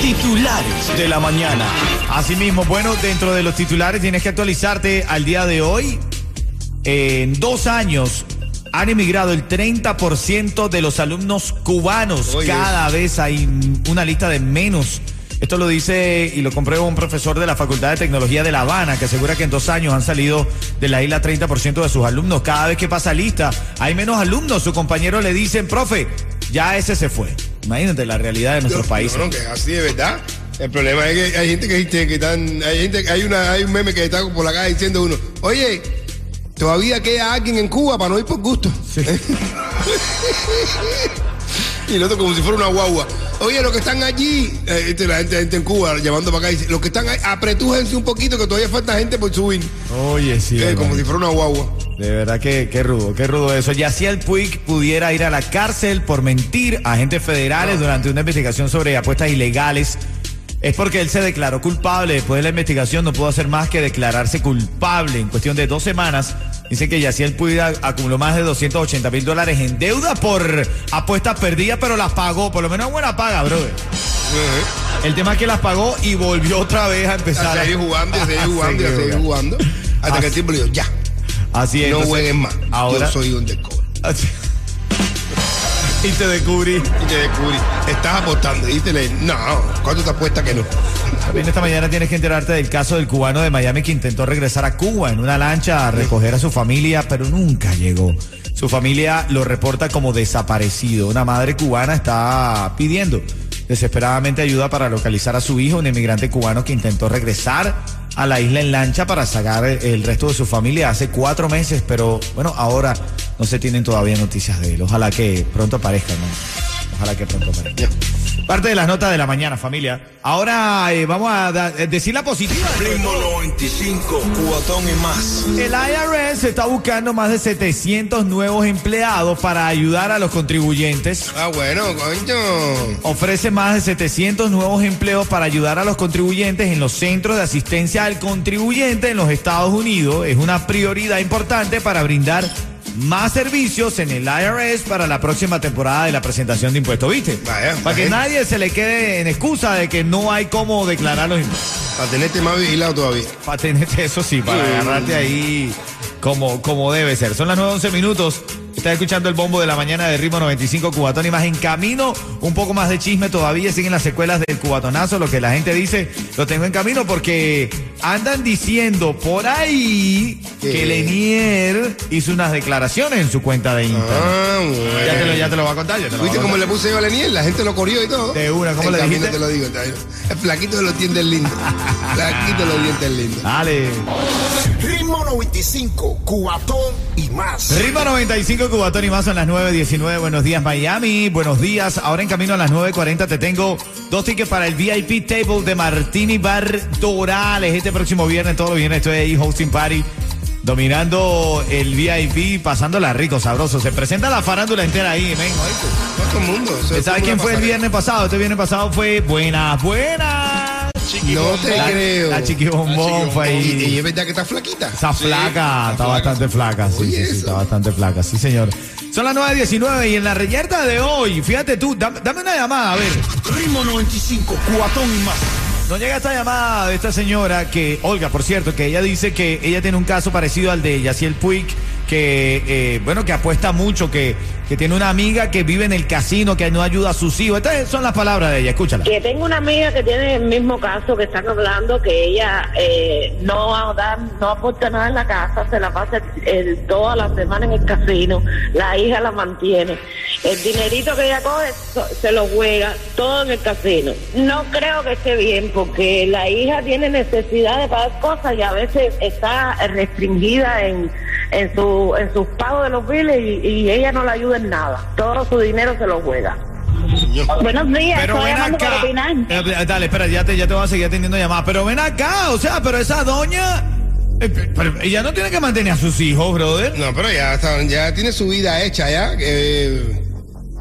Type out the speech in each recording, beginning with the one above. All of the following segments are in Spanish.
Titulares de la mañana. Asimismo, bueno, dentro de los titulares tienes que actualizarte al día de hoy. En dos años han emigrado el 30% de los alumnos cubanos. Oye. Cada vez hay una lista de menos. Esto lo dice y lo comprueba un profesor de la Facultad de Tecnología de La Habana, que asegura que en dos años han salido de la isla 30% de sus alumnos. Cada vez que pasa lista, hay menos alumnos. Sus compañeros le dicen, profe, ya ese se fue. Imagínate la realidad de nuestros países. No, no, que así de verdad. El problema es que hay gente que dice que están, hay gente, hay una, hay un meme que está por la calle diciendo uno, oye, todavía queda alguien en Cuba para no ir por gusto. y el otro como si fuera una guagua. Oye, los que están allí, eh, este, la, gente, la gente en Cuba llamando para acá, dice, los que están ahí, apretújense un poquito que todavía falta gente por subir. Oye, sí. Eh, como si fuera una guagua. De verdad que qué rudo, qué rudo eso. Yaciel Puig pudiera ir a la cárcel por mentir a agentes federales durante una investigación sobre apuestas ilegales. Es porque él se declaró culpable. Después de la investigación no pudo hacer más que declararse culpable. En cuestión de dos semanas, dice que Yaciel Puig a- acumuló más de 280 mil dólares en deuda por apuestas perdidas, pero las pagó. Por lo menos buena paga, brother. El tema es que las pagó y volvió otra vez a empezar. A seguir jugando, a seguir jugando, a seguir jugando. Hasta que el tiempo le dijo, ya, Así es. no entonces, jueguen más. Ahora. Yo soy un undercover. Y te descubrí. Y te descubrí, estás apostando. Y te le no, ¿cuánto te apuesta que no? También esta mañana tienes que enterarte del caso del cubano de Miami que intentó regresar a Cuba en una lancha a recoger a su familia, pero nunca llegó. Su familia lo reporta como desaparecido. Una madre cubana está pidiendo desesperadamente ayuda para localizar a su hijo, un inmigrante cubano que intentó regresar a la isla en lancha para sacar el resto de su familia hace cuatro meses, pero bueno, ahora no se tienen todavía noticias de él. Ojalá que pronto aparezca, ¿no? Ojalá que pronto aparezca. Parte de las notas de la mañana, familia. Ahora eh, vamos a da- eh, decir la positiva. Ritmo 95, cuatón y más. El IRS está buscando más de 700 nuevos empleados para ayudar a los contribuyentes. Ah, bueno, coño. Ofrece más de 700 nuevos empleos para ayudar a los contribuyentes en los centros de asistencia al contribuyente en los Estados Unidos. Es una prioridad importante para brindar más servicios en el IRS para la próxima temporada de la presentación de impuestos, ¿viste? Vaya, para que nadie se le quede en excusa de que no hay cómo declarar los impuestos. Para tenerte más vigilado todavía. Para tenerte eso sí, para Sí. agarrarte ahí como, como debe ser. Son las 9.11 minutos. Estás escuchando el bombo de la mañana de Ritmo 95 Cubatón y más en camino. Un poco más de chisme todavía. Siguen las secuelas del cubatonazo. Lo que la gente dice lo tengo en camino porque andan diciendo por ahí ¿Qué? que Lenier hizo unas declaraciones en su cuenta de Instagram. Ah, bueno. ya, te lo, ya te lo voy a contar. ya te lo ¿Viste cómo le puse yo a Leniel? La gente lo corrió y todo. De una, ¿cómo En le dijiste? te lo digo. está. El flaquito de los dientes lindos. flaquito de los dientes lindos. Dale. Ritmo 95, cuatón y más. Ritmo 95 Cubatón y más son las 9.19. Buenos días Miami. Buenos días. Ahora en camino a las 9.40 te tengo dos tickets para el VIP Table de Martini Bar Dorales. Este próximo viernes, todos los viernes estoy ahí hosting party. Dominando el VIP, pasándola rico, sabroso. Se presenta la farándula entera ahí, men. Todo el mundo. ¿Sabes quién fue el viernes pasado? Este viernes pasado fue Buenas, Buenas. No te La- creo. la chiquibombón fue ahí. Y, y es verdad que está flaquita. Está Sí, flaca, está bastante flaca, sí, Oye, sí, sí, está bastante flaca, sí, señor. Son las 9.19 y en la reyerta de hoy, fíjate tú, dame, dame una llamada, a ver. Ritmo 95, cuatón y más. Nos llega esta llamada de esta señora que, Olga, por cierto, que ella dice que ella tiene un caso parecido al de Yaciel Puig, que, eh, bueno, que apuesta mucho, que, que tiene una amiga que vive en el casino, que no ayuda a sus hijos. Estas son las palabras de ella, escúchala. Que tengo una amiga que tiene el mismo caso que están hablando, que ella eh, no da, no aporta nada en la casa, se la pasa el- toda la semana en el casino, la hija la mantiene. El dinerito que ella coge se lo juega todo en el casino. No creo que esté bien porque la hija tiene necesidad de pagar cosas y a veces está restringida en, en, su, en sus pagos de los biles y, y ella no la ayuda en nada. Todo su dinero se lo juega. Buenos días, Pero estoy ven llamando para acá. opinar. Eh, Dale, espera, ya te, ya te voy a seguir atendiendo llamadas. Pero ven acá, o sea, pero esa doña Eh, pe- Pero ella no tiene que mantener a sus hijos, brother. No, pero ya, está- ya tiene su vida hecha ya. eh,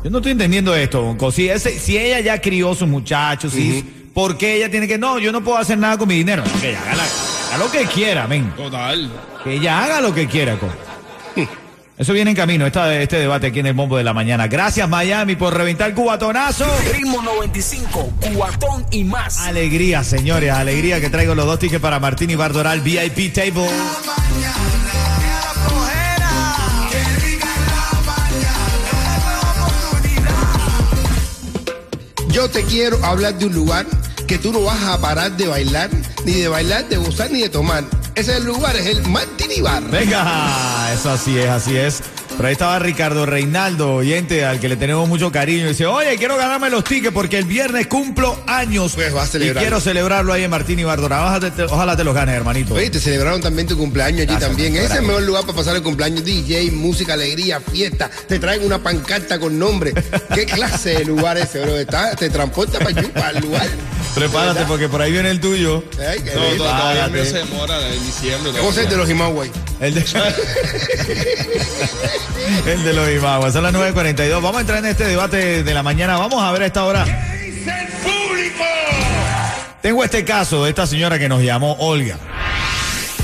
Yo no estoy entendiendo esto, Bonco. Si, ese- si ella ya crió sus muchachos, ¿sí? ¿por qué ella tiene que.? No, yo no puedo hacer nada con mi dinero. No, que ella haga, la- haga lo que quiera, men. Total. Que ella haga lo que quiera, co. Eso viene en camino, esta- este debate aquí en el Bombo de la Mañana. Gracias, Miami, por reventar el cubatonazo. Ritmo 95, cuatón y más. Alegría, señores, alegría que traigo los dos tickets para Martín y Bardoral VIP Table. Yo te quiero hablar de un lugar que tú no vas a parar de bailar, ni de bailar, de gozar, ni de tomar. Ese lugar, es el Martini Bar. Venga, eso así es, así es. Pero ahí estaba Ricardo Reinaldo, oyente al que le tenemos mucho cariño. Y dice, oye, quiero ganarme los tickets porque el viernes cumplo años. Pues va a y celebrarlo. quiero celebrarlo ahí en Martín y Bardora. Ojalá te, ojalá te los ganes, hermanito. Oye, te celebraron también tu cumpleaños allí Gracias, también. Ese es el mejor lugar para pasar el cumpleaños. DJ, música, alegría, fiesta. Te traen una pancarta con nombre. ¿Qué clase de lugar ese, bro? Está- te transporta para, allí, para el lugar. Prepárate porque por ahí viene el tuyo. Ay, qué No, todavía se demora en diciembre. ¿Cómo se de los Imaway? El de, el de los Imaguas. Son las 9.42. Vamos a entrar en este debate de la mañana. Vamos a ver a esta hora. Tengo este caso de esta señora que nos llamó Olga.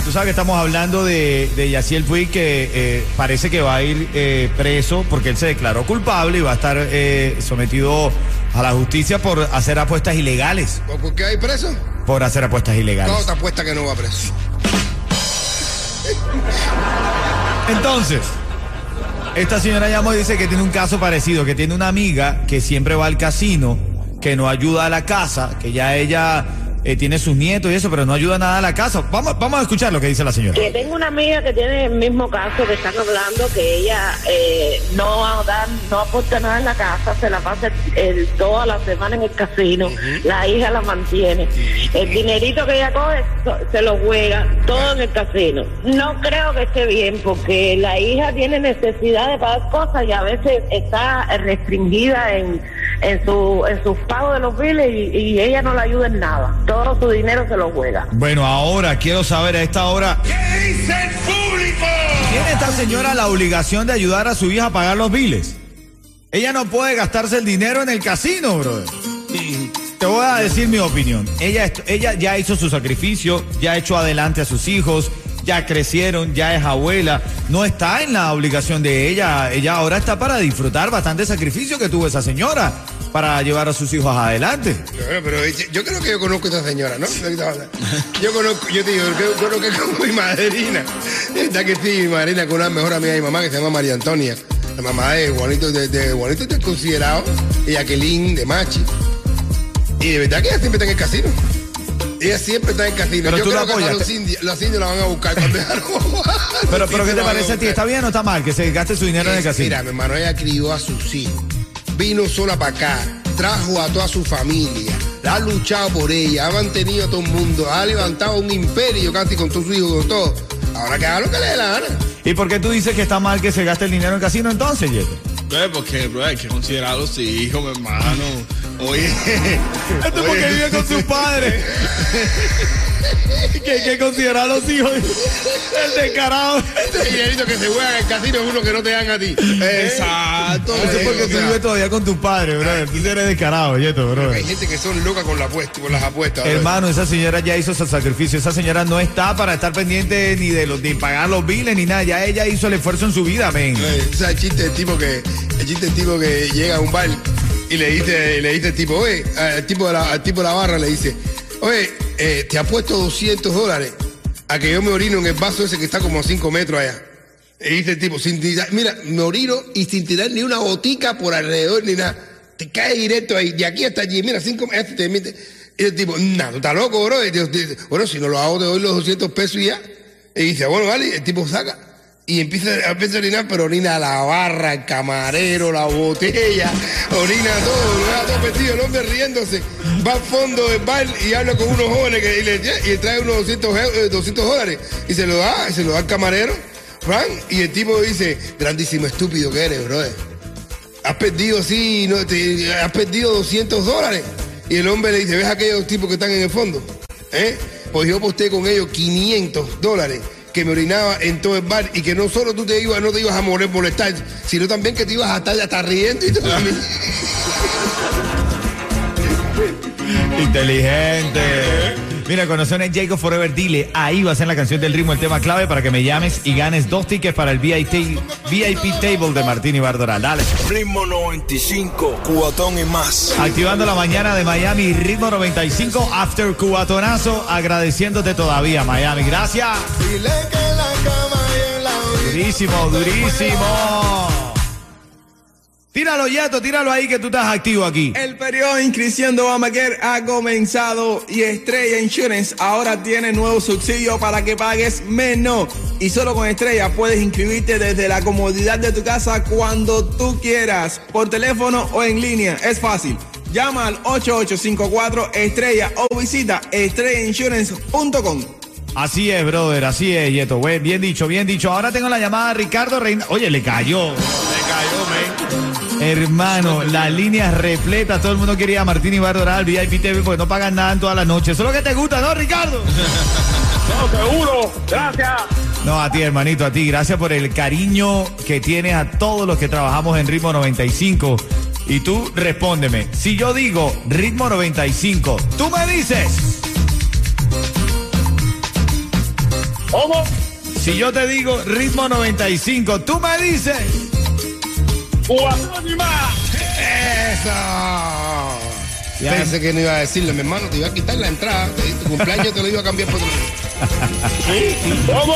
Tú sabes que estamos hablando de, de Yaciel Puig que eh, parece que va a ir eh, preso porque él se declaró culpable y va a estar eh, sometido a la justicia por hacer apuestas ilegales. ¿Por qué hay preso? Por hacer apuestas ilegales. Todo te apuesta que no va preso. Entonces, esta señora llamó y dice que tiene un caso parecido, que tiene una amiga que siempre va al casino, que no ayuda a la casa, que ya ella eh, tiene sus nietos y eso, pero no ayuda nada a la casa. Vamos, vamos a escuchar lo que dice la señora. Que tengo una amiga que tiene el mismo caso que están hablando, que ella eh, no va a dar, no aporta nada en la casa, se la pasa el- toda la semana en el casino, la hija la mantiene. El dinerito que ella coge so- se lo juega todo en el casino. No creo que esté bien porque la hija tiene necesidad de pagar cosas y a veces está restringida en, en su en sus pagos de los biles y, y ella no la ayuda en nada. Todo su dinero se lo juega. Bueno, ahora quiero saber a esta hora. ¿Qué dice el público? ¿Tiene esta señora la obligación de ayudar a su hija a pagar los biles? Ella no puede gastarse el dinero en el casino, brother. Te voy a decir mi opinión. Ella, ella ya hizo su sacrificio, ya ha hecho adelante a sus hijos, ya crecieron, ya es abuela. No está en la obligación de ella. Ella ahora está para disfrutar bastante sacrificio que tuvo esa señora para llevar a sus hijos adelante. Bueno, pero yo creo que yo conozco a esa señora, ¿no? Yo conozco, yo te digo, yo creo que como mi madrina. Está que sí, mi madrina con una mejor amiga de mi mamá que se llama María Antonia. La mamá de Juanito, de, de Juanito del considerado, y Jacqueline de Machi. Y de verdad que ella siempre está en el casino. Ella siempre está en el casino. Pero yo tú la creo que hasta apoyas. los indios, los indios la van a buscar cuando no. Pero, pero ¿qué te la parece a ti? ¿Está bien o está mal que se gaste su dinero en el Es- casino? Mira, mi hermano, ella crió a sus hijos, vino sola para acá, trajo a toda su familia, ha luchado por ella, ha mantenido a todo el mundo, ha levantado un imperio casi con todos sus hijos, con todo. Ahora que haga lo que le dé la gana. ¿Y por qué tú dices que está mal que se gaste el dinero en el casino entonces, Yeto? Bro, porque, bro, hay que considerar a los hijos, mi hermano. Oye. Esto es porque vive con sus padres. que hay que considerar a los hijos. El descarado. Ese dinerito que se juega en el casino es uno que no te dan a ti. Exacto. Eso es porque o tú sea, vives todavía con tus padres, brother. Tú eres descarado, Yeto, bro. Hay gente que son locas con, la apuesta, con las apuestas. Hermano, esa señora ya hizo ese sacrificio. Esa señora no está para estar pendiente ni de los de pagar los biles ni nada. Ya ella hizo el esfuerzo en su vida, men. ¿tú sabes el chiste del tipo que el chiste del tipo que llega a un bar y le dice le dice tipo oye al tipo de la, al tipo de la barra le dice oye eh, te apuesto 200 dólares a que yo me orino en el vaso ese que está como a 5 metros allá y dice el tipo sin tirar- mira me orino y sin tirar ni una botica por alrededor ni nada. Te cae directo ahí de aquí hasta allí mira 5 metros te mete y el tipo no tú estás loco bro y dice, bueno si no lo hago te doy los 200 pesos y ya y dice bueno vale el tipo saca y empieza, empieza a orinar, pero orina la barra, el camarero, la botella, orina todo, todo el hombre riéndose. Va al fondo del bar y habla con unos jóvenes que, y, le, trae unos 200, eu- eh, 200 dólares y se lo da, y se lo da al camarero, Frank, y el tipo dice, grandísimo estúpido que eres, brother. Has perdido, sí, no, te- has perdido 200 dólares. Y el hombre le dice, ¿ves aquellos tipos que están en el fondo? ¿Eh? pues yo aposté con ellos 500 dólares que me orinaba en todo el bar y que no solo tú te ibas, no te ibas a morir molestar, sino también que te ibas a estar hasta riendo y todo. Inteligente. Mira, conocer a Jacob Forever, dile, ahí va a ser la canción del ritmo, el tema clave para que me llames y ganes dos tickets para el VIP, VIP Table de Martín y Bardoral. Dale. Ritmo 95, cubatón y más. Activando la mañana de Miami, ritmo 95, after cubatonazo, agradeciéndote todavía, Miami. Gracias. Durísimo, durísimo. Tíralo, Yeto, tíralo ahí que tú estás activo aquí. El periodo de inscripción de Obamacare ha comenzado y Estrella Insurance ahora tiene nuevo subsidio para que pagues menos. Y solo con Estrella puedes inscribirte desde la comodidad de tu casa cuando tú quieras, por teléfono o en línea. Es fácil. Llama al 8854 Estrella o visita estrellainsurance.com. Así es, brother, así es, Yeto. Bien, bien dicho, bien dicho. Ahora tengo la llamada de Ricardo Reina. Oye, le cayó. Me cayó, man. Hermano, las líneas repletas, todo el mundo quería a Martín Ibarra al VIP TV porque no pagan nada en toda la noche. Eso es lo que te gusta, ¿no, Ricardo? No, seguro. Gracias. No, a ti, hermanito, a ti. Gracias por el cariño que tienes a todos los que trabajamos en Ritmo 95. Y tú respóndeme. Si yo digo Ritmo 95, tú me dices. ¿Cómo? Si yo te digo Ritmo 95, tú me dices. Más. ¡Eso! Pensé que no iba a decirle, mi hermano, te iba a quitar la entrada. Tu cumpleaños te lo iba a cambiar por otro lado. ¿Cómo?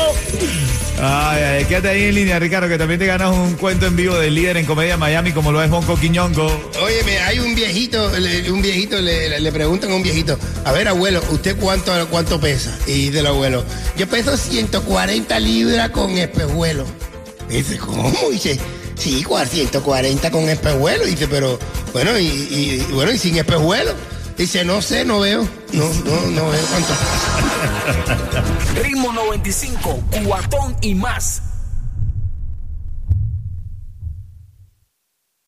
Ay, ay, quédate ahí en línea, Ricardo, que también te ganas un cuento en vivo del líder en comedia Miami, como lo es Monco Quiñongo. Óyeme, hay un viejito, le- un viejito, le, le preguntan a un viejito, a ver, abuelo, ¿usted cuánto, cuánto pesa? Y dice el abuelo, yo peso 140 libras con espejuelo. Y dice, ¿cómo? Y dice, sí, 140 con espejuelo. Dice, pero, bueno, y, bueno, y sin espejuelo. Dice, no sé, no veo. No, no, no veo cuánto. Ritmo 95, cubatón y más.